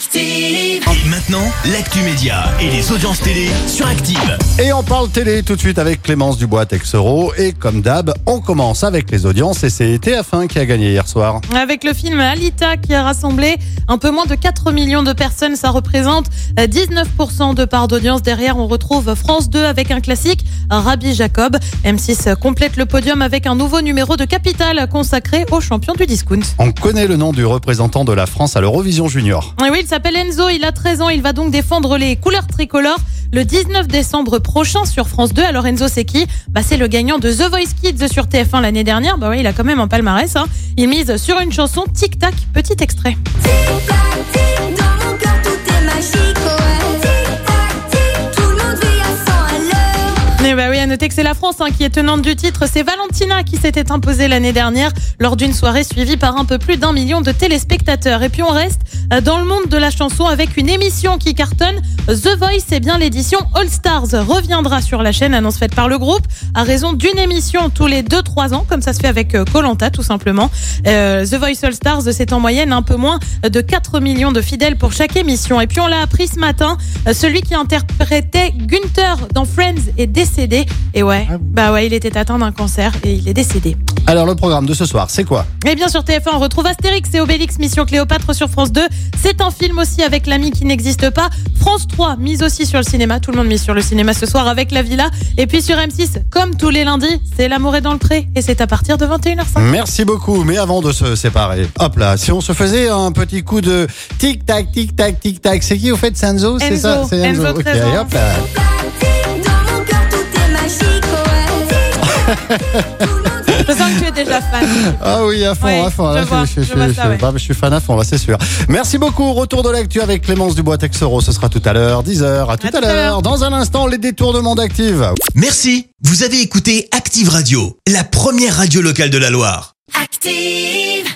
Active. Et maintenant, l'actu média et les audiences télé sur Active. Et on parle télé tout de suite avec Clémence Dubois Texero. Et comme d'hab, on commence avec les audiences et c'est TF1 qui a gagné hier soir. Avec le film Alita qui a rassemblé un peu moins de 4 millions de personnes, ça représente euh, 19% de part d'audience. Derrière, on retrouve France 2 avec un classique, Rabbi Jacob. M6 complète le podium avec un nouveau numéro de Capital consacré aux champions du discount. On connaît le nom du représentant de la France à l'Eurovision Junior. Et oui, il s'appelle Enzo, il a 13 ans, il va donc défendre les couleurs tricolores le 19 décembre prochain sur France 2. Alors Enzo, c'est qui? Bah, C'est le gagnant de The Voice Kids sur TF1 l'année dernière. Bah il a quand même un palmarès. Hein. Il mise sur une chanson Tic Tac, petit extrait. Bah oui, à noter que c'est la France hein, qui est tenante du titre. C'est Valentina qui s'était imposée l'année dernière lors d'une soirée suivie par un peu plus d'un million de téléspectateurs. Et puis on reste euh, dans le monde de la chanson avec une émission qui cartonne. The Voice, c'est bien l'édition All Stars reviendra sur la chaîne, annonce faite par le groupe, à raison d'une émission tous les 2-3 ans, comme ça se fait avec euh, Colanta tout simplement. Euh, The Voice All Stars, c'est en moyenne un peu moins de 4 millions de fidèles pour chaque émission. Et puis on l'a appris ce matin, celui qui interprétait Gunther dans Friends est décédé. Et ouais, bah ouais, il était atteint d'un cancer et il est décédé. Alors le programme de ce soir, c'est quoi? Et bien sur TF1, on retrouve Astérix et Obélix Mission Cléopâtre sur France 2. C'est un film aussi avec l'ami qui n'existe pas. France 3 mise aussi sur le cinéma. Tout le monde mise sur le cinéma ce soir avec La Villa. Et puis sur M6, comme tous les lundis, c'est L'amour est dans le pré. Et c'est à partir de 21h05. Merci beaucoup. Mais avant de se séparer, hop là, si on se faisait un petit coup de tic tac tic tac tic tac, c'est qui au fait Sanzo C'est Enzo. ça, c'est Enzo, Ok, 13 ans. hop là. Je sens que tu es déjà fan. Ah oui, à fond, Ouais, à fond. je Là, vois, je, je vois ça, ouais. bah, je suis fan à fond, là, c'est sûr. Merci beaucoup. Retour de l'actu avec Clémence Dubois Texero. Ce sera tout à l'heure, 10h. À tout à, tout à l'heure. l'heure. Dans un instant, les détournements d'Active. Merci, vous avez écouté Active Radio, la première radio locale de la Loire. Active.